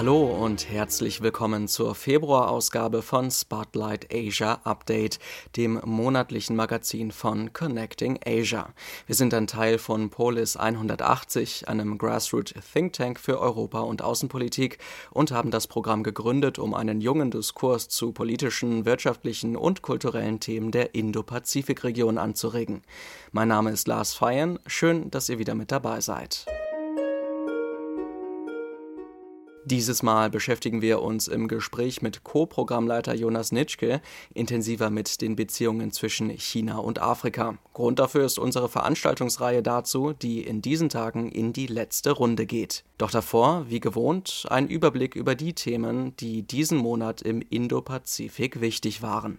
Hallo und herzlich willkommen zur Februarausgabe von Spotlight Asia Update, dem monatlichen Magazin von Connecting Asia. Wir sind ein Teil von Polis 180, einem Grassroot Think Tank für Europa und Außenpolitik und haben das Programm gegründet, um einen jungen Diskurs zu politischen, wirtschaftlichen und kulturellen Themen der Indo-Pazifik-Region anzuregen. Mein Name ist Lars Feyen, schön, dass ihr wieder mit dabei seid. Dieses Mal beschäftigen wir uns im Gespräch mit Co-Programmleiter Jonas Nitschke intensiver mit den Beziehungen zwischen China und Afrika. Grund dafür ist unsere Veranstaltungsreihe dazu, die in diesen Tagen in die letzte Runde geht. Doch davor, wie gewohnt, ein Überblick über die Themen, die diesen Monat im Indo-Pazifik wichtig waren.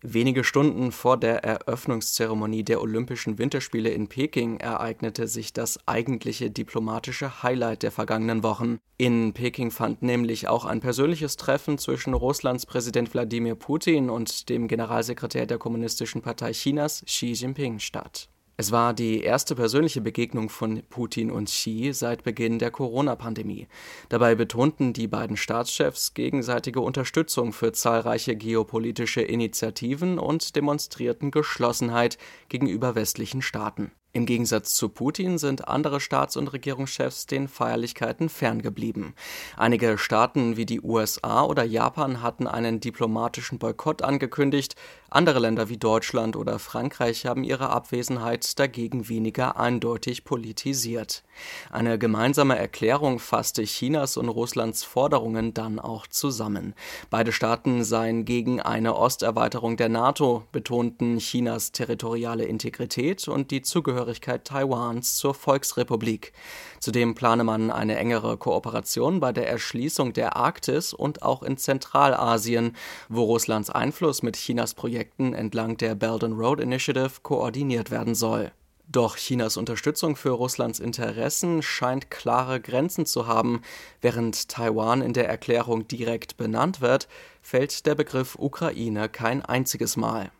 Wenige Stunden vor der Eröffnungszeremonie der Olympischen Winterspiele in Peking ereignete sich das eigentliche diplomatische Highlight der vergangenen Wochen. In Peking fand nämlich auch ein persönliches Treffen zwischen Russlands Präsident Wladimir Putin und dem Generalsekretär der Kommunistischen Partei Chinas Xi Jinping statt. Es war die erste persönliche Begegnung von Putin und Xi seit Beginn der Corona-Pandemie. Dabei betonten die beiden Staatschefs gegenseitige Unterstützung für zahlreiche geopolitische Initiativen und demonstrierten Geschlossenheit gegenüber westlichen Staaten. Im Gegensatz zu Putin sind andere Staats- und Regierungschefs den Feierlichkeiten ferngeblieben. Einige Staaten wie die USA oder Japan hatten einen diplomatischen Boykott angekündigt, andere Länder wie Deutschland oder Frankreich haben ihre Abwesenheit dagegen weniger eindeutig politisiert. Eine gemeinsame Erklärung fasste Chinas und Russlands Forderungen dann auch zusammen. Beide Staaten seien gegen eine Osterweiterung der NATO, betonten Chinas territoriale Integrität und die Zugehörigkeit Taiwans zur Volksrepublik. Zudem plane man eine engere Kooperation bei der Erschließung der Arktis und auch in Zentralasien, wo Russlands Einfluss mit Chinas Projekten entlang der Belt and Road Initiative koordiniert werden soll. Doch Chinas Unterstützung für Russlands Interessen scheint klare Grenzen zu haben. Während Taiwan in der Erklärung direkt benannt wird, fällt der Begriff Ukraine kein einziges Mal.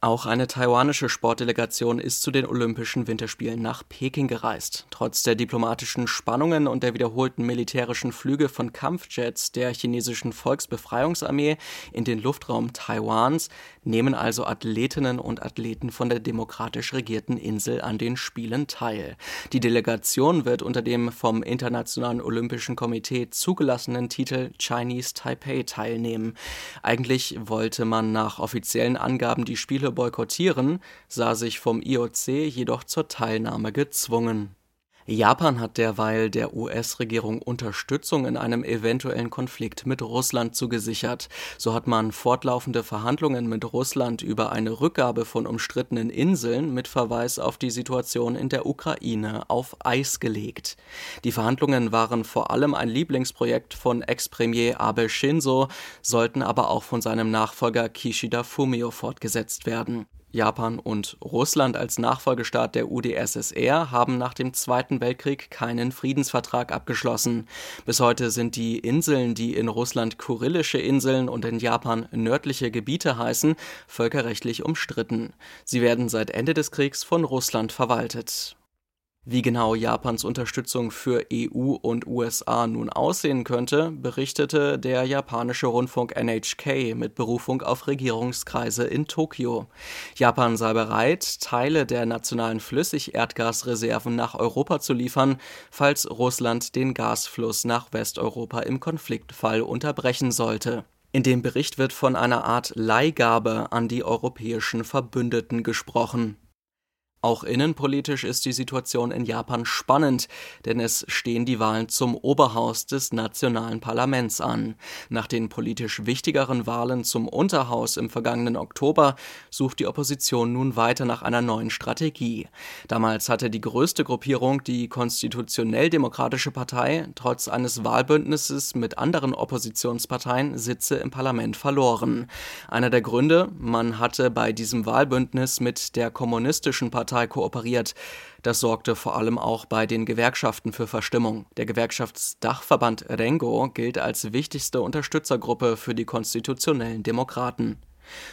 Auch eine taiwanische Sportdelegation ist zu den Olympischen Winterspielen nach Peking gereist. Trotz der diplomatischen Spannungen und der wiederholten militärischen Flüge von Kampfjets der chinesischen Volksbefreiungsarmee in den Luftraum Taiwans nehmen also Athletinnen und Athleten von der demokratisch regierten Insel an den Spielen teil. Die Delegation wird unter dem vom Internationalen Olympischen Komitee zugelassenen Titel Chinese Taipei teilnehmen. Eigentlich wollte man nach offiziellen Angaben die Spiele Boykottieren, sah sich vom IOC jedoch zur Teilnahme gezwungen. Japan hat derweil der US-Regierung Unterstützung in einem eventuellen Konflikt mit Russland zugesichert. So hat man fortlaufende Verhandlungen mit Russland über eine Rückgabe von umstrittenen Inseln mit Verweis auf die Situation in der Ukraine auf Eis gelegt. Die Verhandlungen waren vor allem ein Lieblingsprojekt von Ex-Premier Abe Shinzo, sollten aber auch von seinem Nachfolger Kishida Fumio fortgesetzt werden. Japan und Russland als Nachfolgestaat der UdSSR haben nach dem Zweiten Weltkrieg keinen Friedensvertrag abgeschlossen. Bis heute sind die Inseln, die in Russland Kurillische Inseln und in Japan nördliche Gebiete heißen, völkerrechtlich umstritten. Sie werden seit Ende des Kriegs von Russland verwaltet. Wie genau Japans Unterstützung für EU und USA nun aussehen könnte, berichtete der japanische Rundfunk NHK mit Berufung auf Regierungskreise in Tokio. Japan sei bereit, Teile der nationalen Flüssigerdgasreserven nach Europa zu liefern, falls Russland den Gasfluss nach Westeuropa im Konfliktfall unterbrechen sollte. In dem Bericht wird von einer Art Leihgabe an die europäischen Verbündeten gesprochen. Auch innenpolitisch ist die Situation in Japan spannend, denn es stehen die Wahlen zum Oberhaus des nationalen Parlaments an. Nach den politisch wichtigeren Wahlen zum Unterhaus im vergangenen Oktober sucht die Opposition nun weiter nach einer neuen Strategie. Damals hatte die größte Gruppierung, die konstitutionell-demokratische Partei, trotz eines Wahlbündnisses mit anderen Oppositionsparteien Sitze im Parlament verloren. Einer der Gründe, man hatte bei diesem Wahlbündnis mit der kommunistischen Partei Partei kooperiert. Das sorgte vor allem auch bei den Gewerkschaften für Verstimmung. Der Gewerkschaftsdachverband Rengo gilt als wichtigste Unterstützergruppe für die konstitutionellen Demokraten.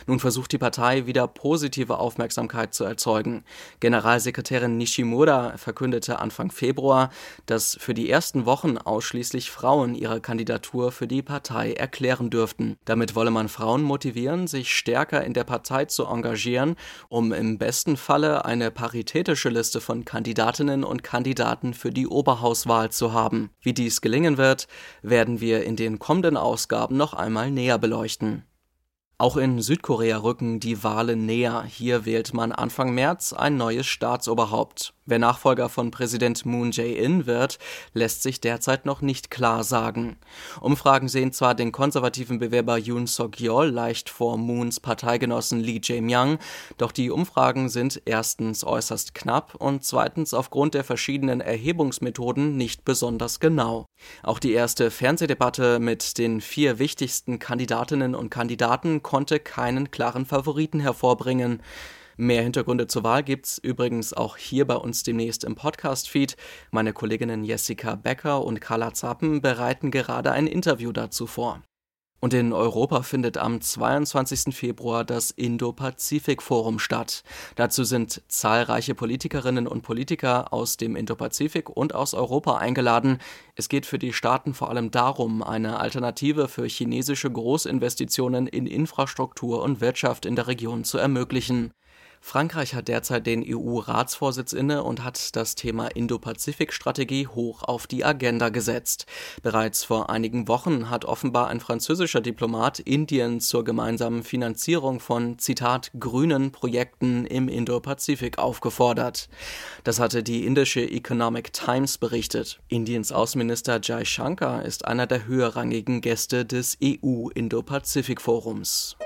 Nun versucht die Partei wieder positive Aufmerksamkeit zu erzeugen. Generalsekretärin Nishimura verkündete Anfang Februar, dass für die ersten Wochen ausschließlich Frauen ihre Kandidatur für die Partei erklären dürften. Damit wolle man Frauen motivieren, sich stärker in der Partei zu engagieren, um im besten Falle eine paritätische Liste von Kandidatinnen und Kandidaten für die Oberhauswahl zu haben. Wie dies gelingen wird, werden wir in den kommenden Ausgaben noch einmal näher beleuchten. Auch in Südkorea rücken die Wahlen näher. Hier wählt man Anfang März ein neues Staatsoberhaupt. Wer Nachfolger von Präsident Moon Jae-in wird, lässt sich derzeit noch nicht klar sagen. Umfragen sehen zwar den konservativen Bewerber Yoon Suk-yeol leicht vor Moons Parteigenossen Lee Jae-myung, doch die Umfragen sind erstens äußerst knapp und zweitens aufgrund der verschiedenen Erhebungsmethoden nicht besonders genau. Auch die erste Fernsehdebatte mit den vier wichtigsten Kandidatinnen und Kandidaten konnte keinen klaren Favoriten hervorbringen. Mehr Hintergründe zur Wahl gibt's übrigens auch hier bei uns demnächst im Podcast-Feed. Meine Kolleginnen Jessica Becker und Carla Zappen bereiten gerade ein Interview dazu vor. Und in Europa findet am 22. Februar das Indo-Pazifik-Forum statt. Dazu sind zahlreiche Politikerinnen und Politiker aus dem Indo-Pazifik und aus Europa eingeladen. Es geht für die Staaten vor allem darum, eine Alternative für chinesische Großinvestitionen in Infrastruktur und Wirtschaft in der Region zu ermöglichen. Frankreich hat derzeit den EU-Ratsvorsitz inne und hat das Thema Indo-Pazifik-Strategie hoch auf die Agenda gesetzt. Bereits vor einigen Wochen hat offenbar ein französischer Diplomat Indien zur gemeinsamen Finanzierung von, Zitat, grünen Projekten im Indo-Pazifik aufgefordert. Das hatte die indische Economic Times berichtet. Indiens Außenminister Jai Shankar ist einer der höherrangigen Gäste des EU-Indo-Pazifik-Forums.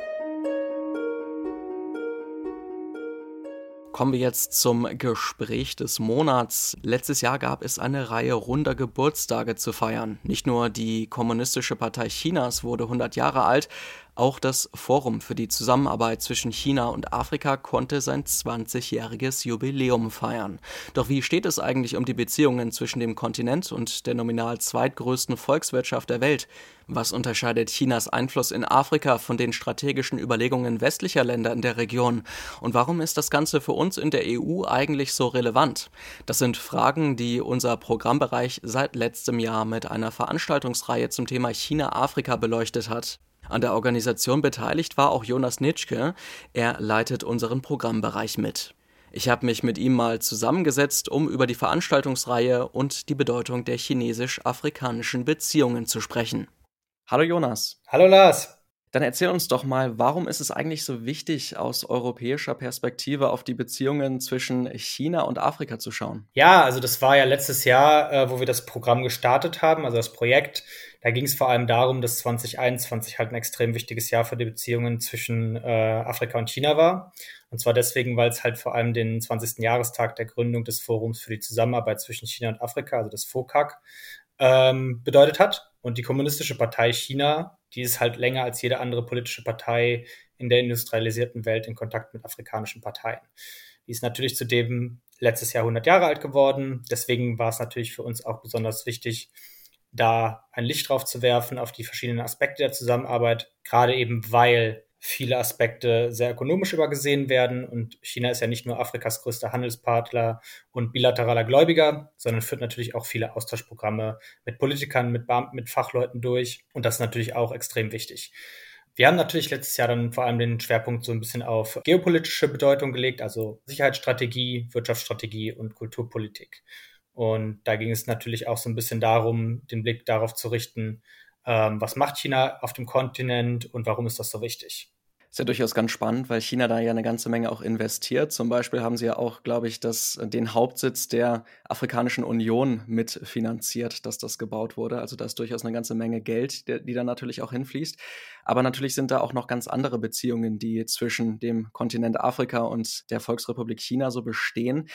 Kommen wir jetzt zum Gespräch des Monats. Letztes Jahr gab es eine Reihe runder Geburtstage zu feiern. Nicht nur die Kommunistische Partei Chinas wurde 100 Jahre alt, auch das Forum für die Zusammenarbeit zwischen China und Afrika konnte sein 20-jähriges Jubiläum feiern. Doch wie steht es eigentlich um die Beziehungen zwischen dem Kontinent und der nominal zweitgrößten Volkswirtschaft der Welt? Was unterscheidet Chinas Einfluss in Afrika von den strategischen Überlegungen westlicher Länder in der Region? Und warum ist das Ganze für uns in der EU eigentlich so relevant? Das sind Fragen, die unser Programmbereich seit letztem Jahr mit einer Veranstaltungsreihe zum Thema China-Afrika beleuchtet hat. An der Organisation beteiligt war auch Jonas Nitschke. Er leitet unseren Programmbereich mit. Ich habe mich mit ihm mal zusammengesetzt, um über die Veranstaltungsreihe und die Bedeutung der chinesisch-afrikanischen Beziehungen zu sprechen. Hallo Jonas. Hallo Lars. Dann erzähl uns doch mal, warum ist es eigentlich so wichtig, aus europäischer Perspektive auf die Beziehungen zwischen China und Afrika zu schauen? Ja, also das war ja letztes Jahr, äh, wo wir das Programm gestartet haben, also das Projekt. Da ging es vor allem darum, dass 2021 halt ein extrem wichtiges Jahr für die Beziehungen zwischen äh, Afrika und China war. Und zwar deswegen, weil es halt vor allem den 20. Jahrestag der Gründung des Forums für die Zusammenarbeit zwischen China und Afrika, also des FOCAC, ähm, bedeutet hat. Und die Kommunistische Partei China die ist halt länger als jede andere politische Partei in der industrialisierten Welt in Kontakt mit afrikanischen Parteien. Die ist natürlich zudem letztes Jahr 100 Jahre alt geworden. Deswegen war es natürlich für uns auch besonders wichtig, da ein Licht drauf zu werfen auf die verschiedenen Aspekte der Zusammenarbeit, gerade eben weil viele Aspekte sehr ökonomisch übergesehen werden. Und China ist ja nicht nur Afrikas größter Handelspartner und bilateraler Gläubiger, sondern führt natürlich auch viele Austauschprogramme mit Politikern, mit Beamten, mit Fachleuten durch. Und das ist natürlich auch extrem wichtig. Wir haben natürlich letztes Jahr dann vor allem den Schwerpunkt so ein bisschen auf geopolitische Bedeutung gelegt, also Sicherheitsstrategie, Wirtschaftsstrategie und Kulturpolitik. Und da ging es natürlich auch so ein bisschen darum, den Blick darauf zu richten, ähm, was macht China auf dem Kontinent und warum ist das so wichtig? Ist ja durchaus ganz spannend, weil China da ja eine ganze Menge auch investiert. Zum Beispiel haben sie ja auch, glaube ich, das, den Hauptsitz der Afrikanischen Union mitfinanziert, dass das gebaut wurde. Also da ist durchaus eine ganze Menge Geld, die, die da natürlich auch hinfließt. Aber natürlich sind da auch noch ganz andere Beziehungen, die zwischen dem Kontinent Afrika und der Volksrepublik China so bestehen.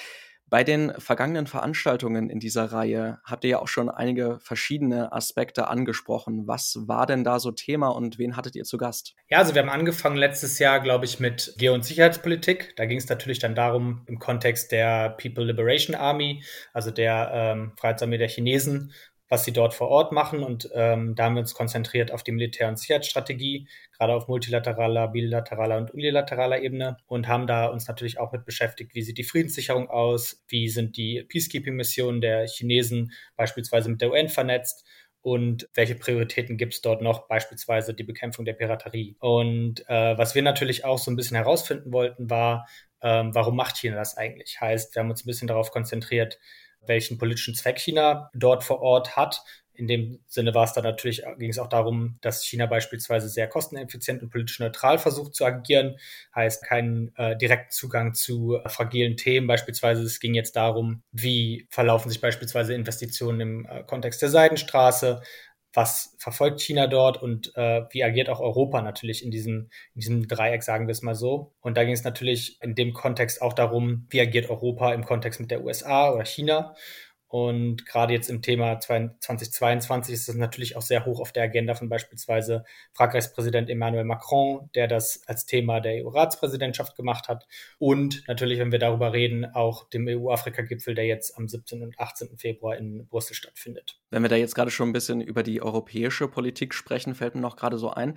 Bei den vergangenen Veranstaltungen in dieser Reihe habt ihr ja auch schon einige verschiedene Aspekte angesprochen. Was war denn da so Thema und wen hattet ihr zu Gast? Ja, also wir haben angefangen letztes Jahr, glaube ich, mit Geo- und Sicherheitspolitik. Da ging es natürlich dann darum, im Kontext der People Liberation Army, also der ähm, Freiheitsarmee der Chinesen, was sie dort vor Ort machen. Und ähm, da haben wir uns konzentriert auf die Militär- und Sicherheitsstrategie, gerade auf multilateraler, bilateraler und unilateraler Ebene und haben da uns natürlich auch mit beschäftigt, wie sieht die Friedenssicherung aus, wie sind die Peacekeeping-Missionen der Chinesen beispielsweise mit der UN vernetzt und welche Prioritäten gibt es dort noch, beispielsweise die Bekämpfung der Piraterie. Und äh, was wir natürlich auch so ein bisschen herausfinden wollten, war, ähm, warum macht China das eigentlich? Heißt, wir haben uns ein bisschen darauf konzentriert, welchen politischen Zweck China dort vor Ort hat, in dem Sinne war es dann natürlich, ging es auch darum, dass China beispielsweise sehr kosteneffizient und politisch neutral versucht zu agieren, heißt keinen äh, direkten Zugang zu äh, fragilen Themen. Beispielsweise. Es ging jetzt darum, wie verlaufen sich beispielsweise Investitionen im äh, Kontext der Seidenstraße, was verfolgt China dort und äh, wie agiert auch Europa natürlich in diesem, in diesem Dreieck, sagen wir es mal so. Und da ging es natürlich in dem Kontext auch darum, wie agiert Europa im Kontext mit der USA oder China. Und gerade jetzt im Thema 2022 ist es natürlich auch sehr hoch auf der Agenda von beispielsweise Frankreichs Präsident Emmanuel Macron, der das als Thema der EU-Ratspräsidentschaft gemacht hat. Und natürlich, wenn wir darüber reden, auch dem EU-Afrika-Gipfel, der jetzt am 17. und 18. Februar in Brüssel stattfindet. Wenn wir da jetzt gerade schon ein bisschen über die europäische Politik sprechen, fällt mir noch gerade so ein.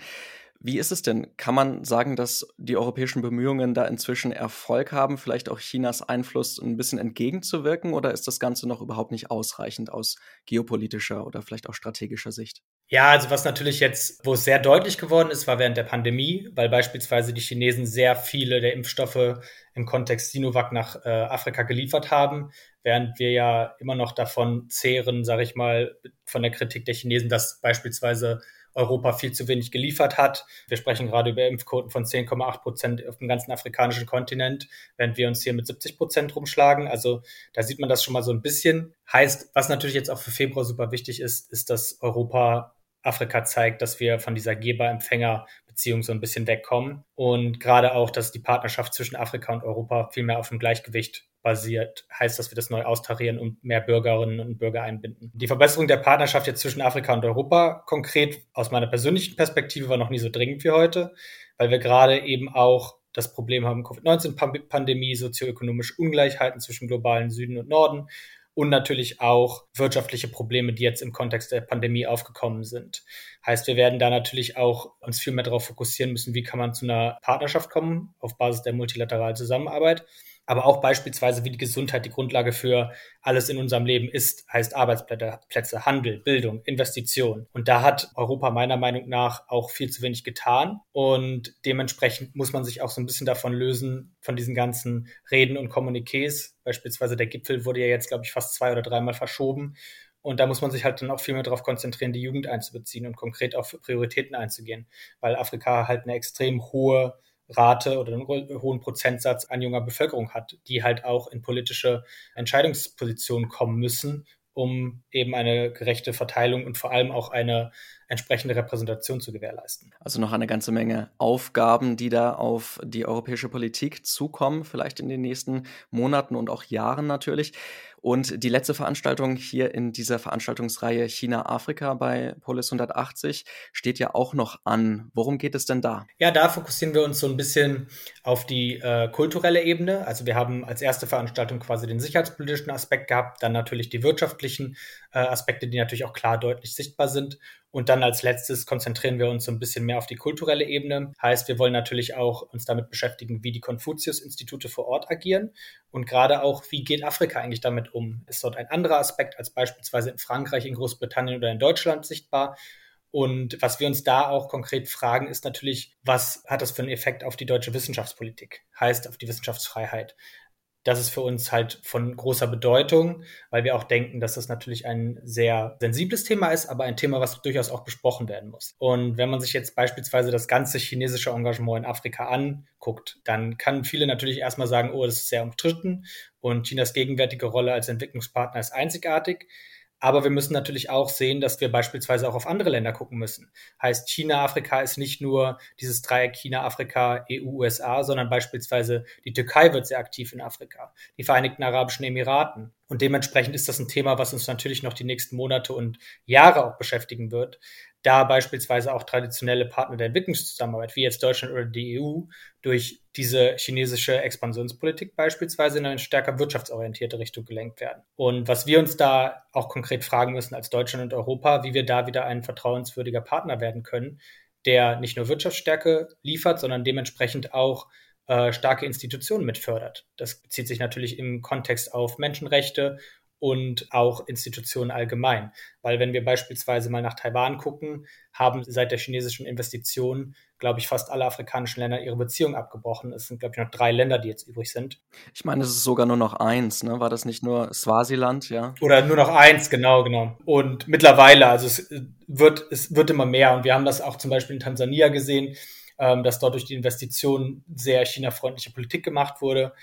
Wie ist es denn? Kann man sagen, dass die europäischen Bemühungen da inzwischen Erfolg haben, vielleicht auch Chinas Einfluss ein bisschen entgegenzuwirken oder ist das Ganze noch überhaupt nicht ausreichend aus geopolitischer oder vielleicht auch strategischer Sicht? Ja, also was natürlich jetzt, wo es sehr deutlich geworden ist, war während der Pandemie, weil beispielsweise die Chinesen sehr viele der Impfstoffe im Kontext Sinovac nach äh, Afrika geliefert haben, während wir ja immer noch davon zehren, sage ich mal, von der Kritik der Chinesen, dass beispielsweise Europa viel zu wenig geliefert hat. Wir sprechen gerade über Impfquoten von 10,8 Prozent auf dem ganzen afrikanischen Kontinent, während wir uns hier mit 70 Prozent rumschlagen. Also da sieht man das schon mal so ein bisschen. Heißt, was natürlich jetzt auch für Februar super wichtig ist, ist, dass Europa Afrika zeigt, dass wir von dieser Geber-Empfänger-Beziehung so ein bisschen wegkommen. Und gerade auch, dass die Partnerschaft zwischen Afrika und Europa viel mehr auf dem Gleichgewicht basiert, heißt, dass wir das neu austarieren und mehr Bürgerinnen und Bürger einbinden. Die Verbesserung der Partnerschaft jetzt zwischen Afrika und Europa konkret aus meiner persönlichen Perspektive war noch nie so dringend wie heute, weil wir gerade eben auch das Problem haben, Covid-19-Pandemie, sozioökonomische Ungleichheiten zwischen globalen Süden und Norden und natürlich auch wirtschaftliche Probleme, die jetzt im Kontext der Pandemie aufgekommen sind. Heißt, wir werden da natürlich auch uns viel mehr darauf fokussieren müssen, wie kann man zu einer Partnerschaft kommen auf Basis der multilateralen Zusammenarbeit aber auch beispielsweise, wie die Gesundheit die Grundlage für alles in unserem Leben ist, heißt Arbeitsplätze, Handel, Bildung, Investition. Und da hat Europa meiner Meinung nach auch viel zu wenig getan. Und dementsprechend muss man sich auch so ein bisschen davon lösen, von diesen ganzen Reden und Kommuniqués. Beispielsweise der Gipfel wurde ja jetzt, glaube ich, fast zwei oder dreimal verschoben. Und da muss man sich halt dann auch viel mehr darauf konzentrieren, die Jugend einzubeziehen und konkret auf Prioritäten einzugehen, weil Afrika halt eine extrem hohe Rate oder einen hohen Prozentsatz an junger Bevölkerung hat, die halt auch in politische Entscheidungspositionen kommen müssen, um eben eine gerechte Verteilung und vor allem auch eine entsprechende Repräsentation zu gewährleisten. Also noch eine ganze Menge Aufgaben, die da auf die europäische Politik zukommen, vielleicht in den nächsten Monaten und auch Jahren natürlich. Und die letzte Veranstaltung hier in dieser Veranstaltungsreihe China-Afrika bei Polis 180 steht ja auch noch an. Worum geht es denn da? Ja, da fokussieren wir uns so ein bisschen auf die äh, kulturelle Ebene. Also wir haben als erste Veranstaltung quasi den sicherheitspolitischen Aspekt gehabt, dann natürlich die wirtschaftlichen äh, Aspekte, die natürlich auch klar deutlich sichtbar sind. Und dann als letztes konzentrieren wir uns so ein bisschen mehr auf die kulturelle Ebene. Heißt, wir wollen natürlich auch uns damit beschäftigen, wie die Konfuzius-Institute vor Ort agieren und gerade auch, wie geht Afrika eigentlich damit um? Ist dort ein anderer Aspekt als beispielsweise in Frankreich, in Großbritannien oder in Deutschland sichtbar? Und was wir uns da auch konkret fragen, ist natürlich, was hat das für einen Effekt auf die deutsche Wissenschaftspolitik? Heißt auf die Wissenschaftsfreiheit das ist für uns halt von großer Bedeutung, weil wir auch denken, dass das natürlich ein sehr sensibles Thema ist, aber ein Thema, was durchaus auch besprochen werden muss. Und wenn man sich jetzt beispielsweise das ganze chinesische Engagement in Afrika anguckt, dann kann viele natürlich erstmal sagen, oh, das ist sehr umstritten und Chinas gegenwärtige Rolle als Entwicklungspartner ist einzigartig. Aber wir müssen natürlich auch sehen, dass wir beispielsweise auch auf andere Länder gucken müssen. Heißt, China, Afrika ist nicht nur dieses Dreieck China, Afrika, EU, USA, sondern beispielsweise die Türkei wird sehr aktiv in Afrika, die Vereinigten Arabischen Emiraten. Und dementsprechend ist das ein Thema, was uns natürlich noch die nächsten Monate und Jahre auch beschäftigen wird. Da beispielsweise auch traditionelle Partner der Entwicklungszusammenarbeit, wie jetzt Deutschland oder die EU, durch diese chinesische Expansionspolitik beispielsweise in eine stärker wirtschaftsorientierte Richtung gelenkt werden. Und was wir uns da auch konkret fragen müssen als Deutschland und Europa, wie wir da wieder ein vertrauenswürdiger Partner werden können, der nicht nur Wirtschaftsstärke liefert, sondern dementsprechend auch äh, starke Institutionen mit fördert. Das bezieht sich natürlich im Kontext auf Menschenrechte und auch Institutionen allgemein. Weil wenn wir beispielsweise mal nach Taiwan gucken, haben seit der chinesischen Investition, glaube ich, fast alle afrikanischen Länder ihre Beziehung abgebrochen. Es sind, glaube ich, noch drei Länder, die jetzt übrig sind. Ich meine, es ist sogar nur noch eins, ne? War das nicht nur Swasiland, ja? Oder nur noch eins, genau, genau. Und mittlerweile, also es wird, es wird immer mehr. Und wir haben das auch zum Beispiel in Tansania gesehen, ähm, dass dort durch die Investition sehr China-freundliche Politik gemacht wurde.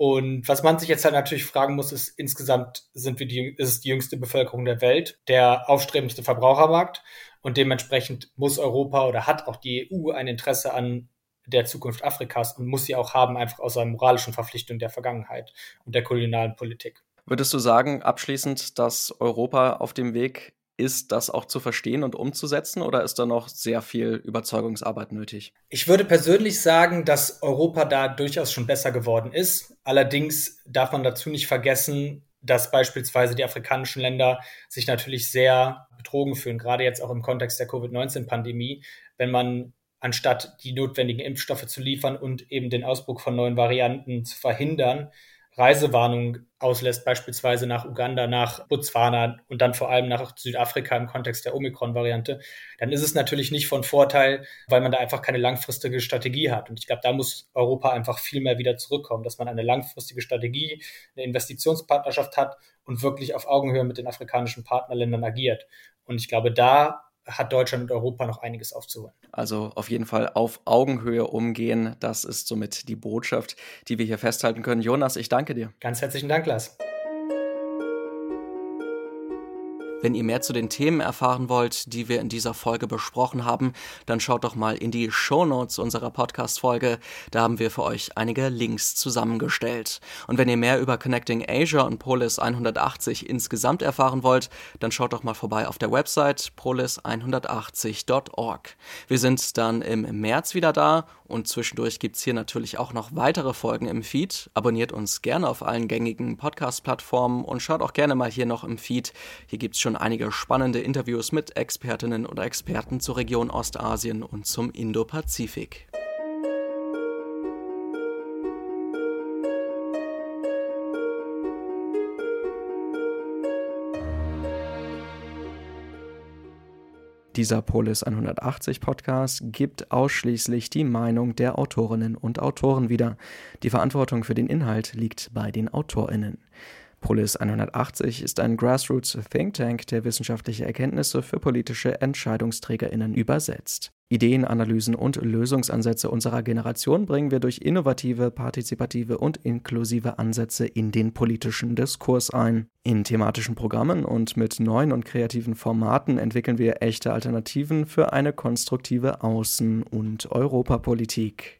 Und was man sich jetzt halt natürlich fragen muss, ist, insgesamt sind wir die, ist es die jüngste Bevölkerung der Welt, der aufstrebendste Verbrauchermarkt. Und dementsprechend muss Europa oder hat auch die EU ein Interesse an der Zukunft Afrikas und muss sie auch haben, einfach aus einer moralischen Verpflichtung der Vergangenheit und der kolonialen Politik. Würdest du sagen, abschließend, dass Europa auf dem Weg ist, das auch zu verstehen und umzusetzen oder ist da noch sehr viel Überzeugungsarbeit nötig? Ich würde persönlich sagen, dass Europa da durchaus schon besser geworden ist. Allerdings darf man dazu nicht vergessen, dass beispielsweise die afrikanischen Länder sich natürlich sehr betrogen fühlen, gerade jetzt auch im Kontext der Covid-19-Pandemie, wenn man anstatt die notwendigen Impfstoffe zu liefern und eben den Ausbruch von neuen Varianten zu verhindern, Reisewarnung auslässt, beispielsweise nach Uganda, nach Botswana und dann vor allem nach Südafrika im Kontext der Omikron-Variante, dann ist es natürlich nicht von Vorteil, weil man da einfach keine langfristige Strategie hat. Und ich glaube, da muss Europa einfach viel mehr wieder zurückkommen, dass man eine langfristige Strategie, eine Investitionspartnerschaft hat und wirklich auf Augenhöhe mit den afrikanischen Partnerländern agiert. Und ich glaube, da hat Deutschland und Europa noch einiges aufzuholen. Also auf jeden Fall auf Augenhöhe umgehen. Das ist somit die Botschaft, die wir hier festhalten können. Jonas, ich danke dir. Ganz herzlichen Dank, Lars. Wenn ihr mehr zu den Themen erfahren wollt, die wir in dieser Folge besprochen haben, dann schaut doch mal in die Show Notes unserer Podcast-Folge. Da haben wir für euch einige Links zusammengestellt. Und wenn ihr mehr über Connecting Asia und Polis 180 insgesamt erfahren wollt, dann schaut doch mal vorbei auf der Website polis180.org. Wir sind dann im März wieder da und zwischendurch gibt's hier natürlich auch noch weitere Folgen im Feed. Abonniert uns gerne auf allen gängigen Podcast-Plattformen und schaut auch gerne mal hier noch im Feed. Hier gibt's schon schon einige spannende Interviews mit Expertinnen oder Experten zur Region Ostasien und zum Indo-Pazifik. Dieser Polis 180 Podcast gibt ausschließlich die Meinung der Autorinnen und Autoren wieder. Die Verantwortung für den Inhalt liegt bei den Autorinnen. Polis 180 ist ein Grassroots Think Tank, der wissenschaftliche Erkenntnisse für politische EntscheidungsträgerInnen übersetzt. Ideen, Analysen und Lösungsansätze unserer Generation bringen wir durch innovative, partizipative und inklusive Ansätze in den politischen Diskurs ein. In thematischen Programmen und mit neuen und kreativen Formaten entwickeln wir echte Alternativen für eine konstruktive Außen- und Europapolitik.